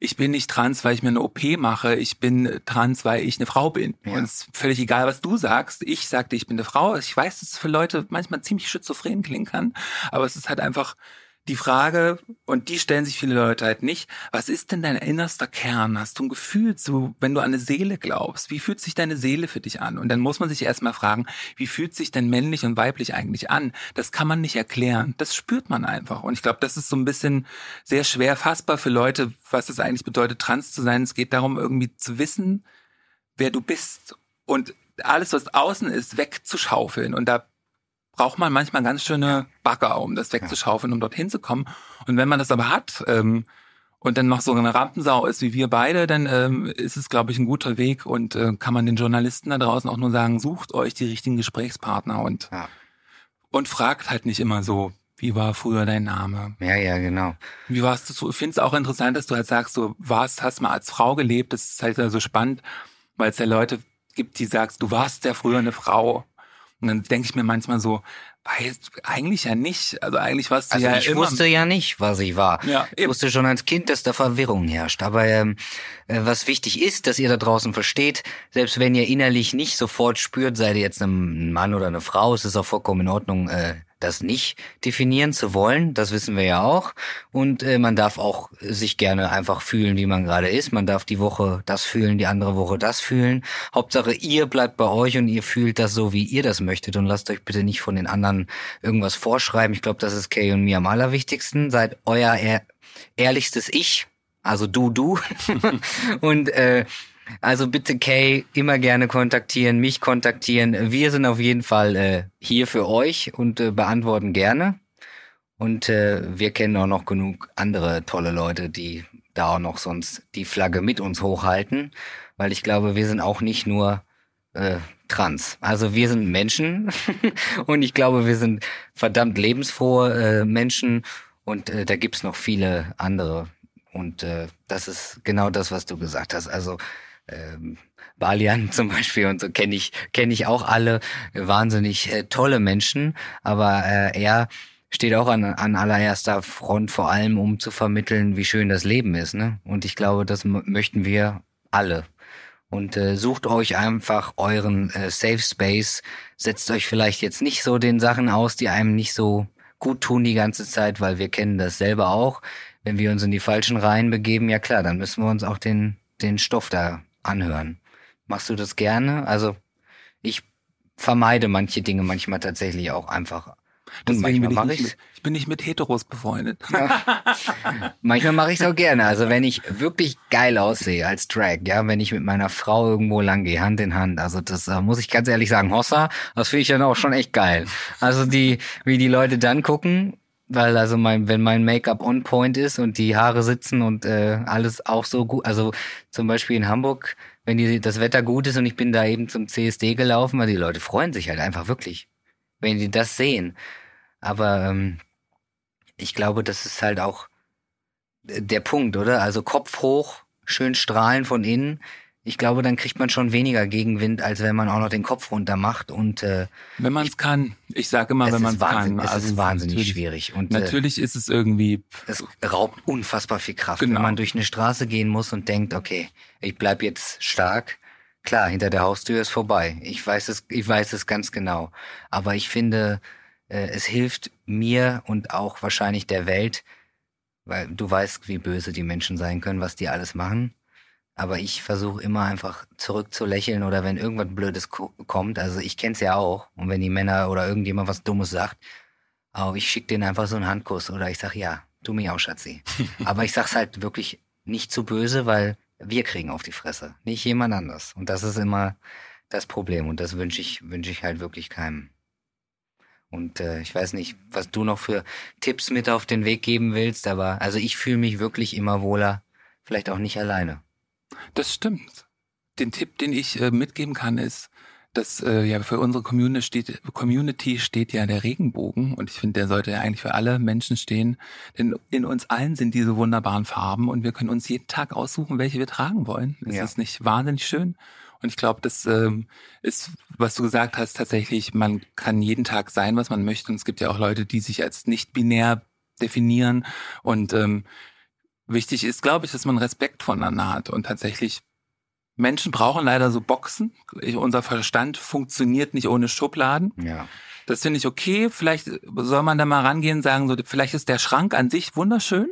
ich bin nicht trans, weil ich mir eine OP mache. Ich bin trans, weil ich eine Frau bin. Ja. Und es ist völlig egal, was du sagst. Ich sagte, ich bin eine Frau. Ich weiß, dass es für Leute manchmal ziemlich schizophren klingen kann. Aber es ist halt einfach die Frage, und die stellen sich viele Leute halt nicht, was ist denn dein innerster Kern? Hast du ein Gefühl zu, wenn du an eine Seele glaubst? Wie fühlt sich deine Seele für dich an? Und dann muss man sich erstmal fragen, wie fühlt sich denn männlich und weiblich eigentlich an? Das kann man nicht erklären. Das spürt man einfach. Und ich glaube, das ist so ein bisschen sehr schwer fassbar für Leute, was es eigentlich bedeutet, trans zu sein. Es geht darum, irgendwie zu wissen, wer du bist. Und alles, was außen ist, wegzuschaufeln. Und da braucht man manchmal ganz schöne Bagger, um das wegzuschaufeln, um dorthin zu kommen. Und wenn man das aber hat ähm, und dann noch so eine Rampensau ist wie wir beide, dann ähm, ist es, glaube ich, ein guter Weg und äh, kann man den Journalisten da draußen auch nur sagen, sucht euch die richtigen Gesprächspartner und, Ja. und fragt halt nicht immer so, wie war früher dein Name? Ja, ja, genau. Wie warst du? Ich finde es auch interessant, dass du halt sagst, du warst, hast mal als Frau gelebt. Das ist halt so spannend, weil es ja Leute gibt, die sagst, du warst ja früher eine Frau. Und dann denke ich mir manchmal so, weißt eigentlich ja nicht. Also eigentlich warst du Also ja ich immer. wusste ja nicht, was ich war. Ja, ich eben. wusste schon als Kind, dass da Verwirrung herrscht. Aber ähm, äh, was wichtig ist, dass ihr da draußen versteht, selbst wenn ihr innerlich nicht sofort spürt, seid ihr jetzt ein Mann oder eine Frau, es ist auch vollkommen in Ordnung, äh, das nicht definieren zu wollen, das wissen wir ja auch. Und äh, man darf auch sich gerne einfach fühlen, wie man gerade ist. Man darf die Woche das fühlen, die andere Woche das fühlen. Hauptsache, ihr bleibt bei euch und ihr fühlt das so, wie ihr das möchtet und lasst euch bitte nicht von den anderen irgendwas vorschreiben. Ich glaube, das ist Kay und mir am allerwichtigsten. Seid euer ehr ehrlichstes Ich, also du, du. und äh, also bitte Kay immer gerne kontaktieren, mich kontaktieren. Wir sind auf jeden Fall äh, hier für euch und äh, beantworten gerne. Und äh, wir kennen auch noch genug andere tolle Leute, die da auch noch sonst die Flagge mit uns hochhalten, weil ich glaube, wir sind auch nicht nur äh, trans. Also wir sind Menschen und ich glaube, wir sind verdammt lebensfrohe äh, Menschen und äh, da gibt's noch viele andere. Und äh, das ist genau das, was du gesagt hast. Also ähm, Balian zum Beispiel und so kenne ich kenne ich auch alle wahnsinnig äh, tolle Menschen, aber äh, er steht auch an, an allererster Front vor allem, um zu vermitteln, wie schön das Leben ist, ne? Und ich glaube, das möchten wir alle. Und äh, sucht euch einfach euren äh, Safe Space, setzt euch vielleicht jetzt nicht so den Sachen aus, die einem nicht so gut tun die ganze Zeit, weil wir kennen das selber auch. Wenn wir uns in die falschen Reihen begeben, ja klar, dann müssen wir uns auch den den Stoff da anhören. Machst du das gerne? Also ich vermeide manche Dinge manchmal tatsächlich auch einfach. Und Deswegen manchmal mache ich mit, ich bin nicht mit Heteros befreundet. Manchmal mache ich es auch gerne. Also wenn ich wirklich geil aussehe als Drag, ja, wenn ich mit meiner Frau irgendwo lang gehe, Hand in Hand, also das äh, muss ich ganz ehrlich sagen, Hossa, das finde ich dann auch schon echt geil. Also die, wie die Leute dann gucken, weil also mein, wenn mein Make-up on point ist und die Haare sitzen und äh, alles auch so gut, also zum Beispiel in Hamburg, wenn die, das Wetter gut ist und ich bin da eben zum CSD gelaufen, weil die Leute freuen sich halt einfach wirklich, wenn die das sehen. Aber ähm, ich glaube, das ist halt auch der Punkt, oder? Also Kopf hoch, schön strahlen von innen. Ich glaube, dann kriegt man schon weniger Gegenwind, als wenn man auch noch den Kopf runter macht und äh, Wenn man es kann. Ich sage immer, wenn man es kann. es Also ist wahnsinnig natürlich- schwierig. Und äh, Natürlich ist es irgendwie, es raubt unfassbar viel Kraft. Genau. Wenn man durch eine Straße gehen muss und denkt, okay, ich bleib jetzt stark. Klar, hinter der Haustür ist vorbei. Ich weiß es, ich weiß es ganz genau. Aber ich finde, äh, es hilft mir und auch wahrscheinlich der Welt, weil du weißt, wie böse die Menschen sein können, was die alles machen. Aber ich versuche immer einfach zurückzulächeln oder wenn irgendwas Blödes ko kommt, also ich kenn's ja auch. Und wenn die Männer oder irgendjemand was Dummes sagt, oh, ich schick denen einfach so einen Handkuss oder ich sag ja, tu mich auch, Schatzi. Aber ich sag's halt wirklich nicht zu böse, weil wir kriegen auf die Fresse, nicht jemand anders. Und das ist immer das Problem und das wünsche ich, wünsche ich halt wirklich keinem. Und äh, ich weiß nicht, was du noch für Tipps mit auf den Weg geben willst, aber also ich fühle mich wirklich immer wohler, vielleicht auch nicht alleine. Das stimmt. Den Tipp, den ich äh, mitgeben kann, ist, dass äh, ja für unsere Community steht, Community steht ja der Regenbogen und ich finde, der sollte ja eigentlich für alle Menschen stehen, denn in uns allen sind diese wunderbaren Farben und wir können uns jeden Tag aussuchen, welche wir tragen wollen. Ist Ja. das nicht wahnsinnig schön? Und ich glaube, das ähm, ist, was du gesagt hast, tatsächlich, man kann jeden Tag sein, was man möchte. Und es gibt ja auch Leute, die sich als nicht binär definieren. Und ähm, wichtig ist, glaube ich, dass man Respekt voneinander hat und tatsächlich Menschen brauchen leider so Boxen. Ich, unser Verstand funktioniert nicht ohne Schubladen. Ja. Das finde ich okay. Vielleicht soll man da mal rangehen und sagen, so, vielleicht ist der Schrank an sich wunderschön.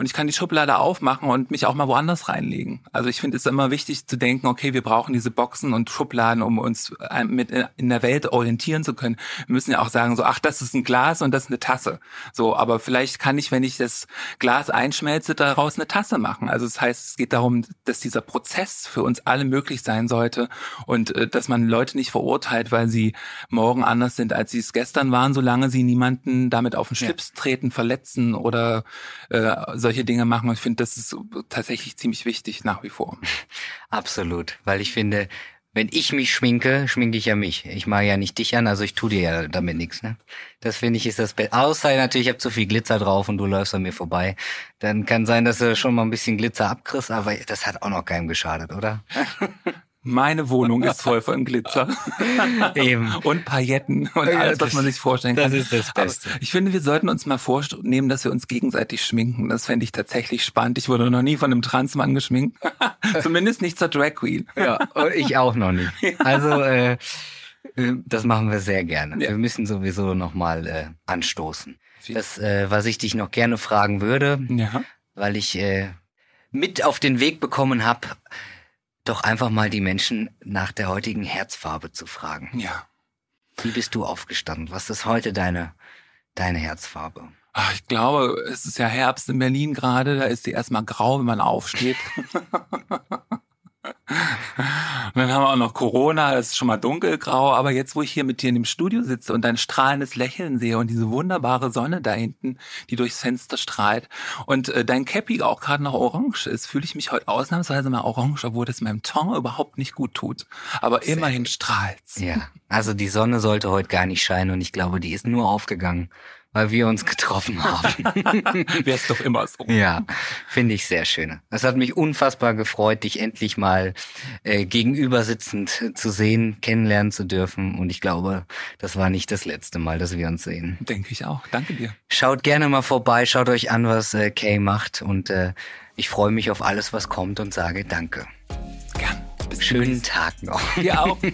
Und ich kann die Schublade aufmachen und mich auch mal woanders reinlegen. Also ich finde es immer wichtig zu denken, okay, wir brauchen diese Boxen und Schubladen, um uns äh, mit in der Welt orientieren zu können. Wir müssen ja auch sagen, so, ach, das ist ein Glas und das ist eine Tasse. So, aber vielleicht kann ich, wenn ich das Glas einschmelze, daraus eine Tasse machen. Also das heißt, es geht darum, dass dieser Prozess für uns alle möglich sein sollte und äh, dass man Leute nicht verurteilt, weil sie morgen anders sind, als sie es gestern waren, solange sie niemanden damit auf den Schlips treten, verletzen oder äh, solche Dinge machen. Und ich finde, das ist tatsächlich ziemlich wichtig nach wie vor. Absolut, weil ich finde, wenn ich mich schminke, schminke ich ja mich. Ich mache ja nicht dich an, also ich tu dir ja damit nichts. Ne? Das finde ich ist das Beste. Außer natürlich, ich habe zu viel Glitzer drauf und du läufst an mir vorbei. Dann kann sein, dass du schon mal ein bisschen Glitzer abkriegst, aber das hat auch noch keinem geschadet, oder? Meine Wohnung ist voll von Glitzer Eben. und Pailletten und alles, was das- man sich vorstellen das kann. ist das Beste. Aber ich finde, wir sollten uns mal vornehmen, dass wir uns gegenseitig schminken. Das fände ich tatsächlich spannend. Ich wurde noch nie von einem Transmann geschminkt. Zumindest nicht zur Drag Queen. Ja, und ich auch noch nicht. Also äh, Äh, Das machen wir sehr gerne. Ja. Wir müssen sowieso nochmal äh, anstoßen. Das, äh, was ich dich noch gerne fragen würde, Ja. weil ich äh, mit auf den Weg bekommen habe, doch einfach mal die Menschen nach der heutigen Herzfarbe zu fragen. Ja. Wie bist du aufgestanden? Was ist heute deine, deine Herzfarbe? Ach, ich glaube, es ist ja Herbst in Berlin gerade, da ist die erstmal grau, wenn man aufsteht. Und dann haben wir auch noch Corona, das ist schon mal dunkelgrau, aber jetzt, wo ich hier mit dir in dem Studio sitze und dein strahlendes Lächeln sehe und diese wunderbare Sonne da hinten, die durchs Fenster strahlt und äh, dein Cappy auch gerade noch orange ist, fühle ich mich heute ausnahmsweise mal orange, obwohl das meinem Ton überhaupt nicht gut tut. Aber immerhin strahlt's. Ja, also die Sonne sollte heute gar nicht scheinen und ich glaube, die ist nur aufgegangen, weil wir uns getroffen haben. Wär's doch immer so. Ja, finde ich sehr schön. Es hat mich unfassbar gefreut, dich endlich mal äh, gegenüber sitzend zu sehen, kennenlernen zu dürfen. Und ich glaube, das war nicht das letzte Mal, dass wir uns sehen. Denke ich auch. Danke dir. Schaut gerne mal vorbei, schaut euch an, was äh, Kay macht. Und äh, ich freue mich auf alles, was kommt und sage Danke. Gern. Bis Schönen. Tag noch. Dir auch.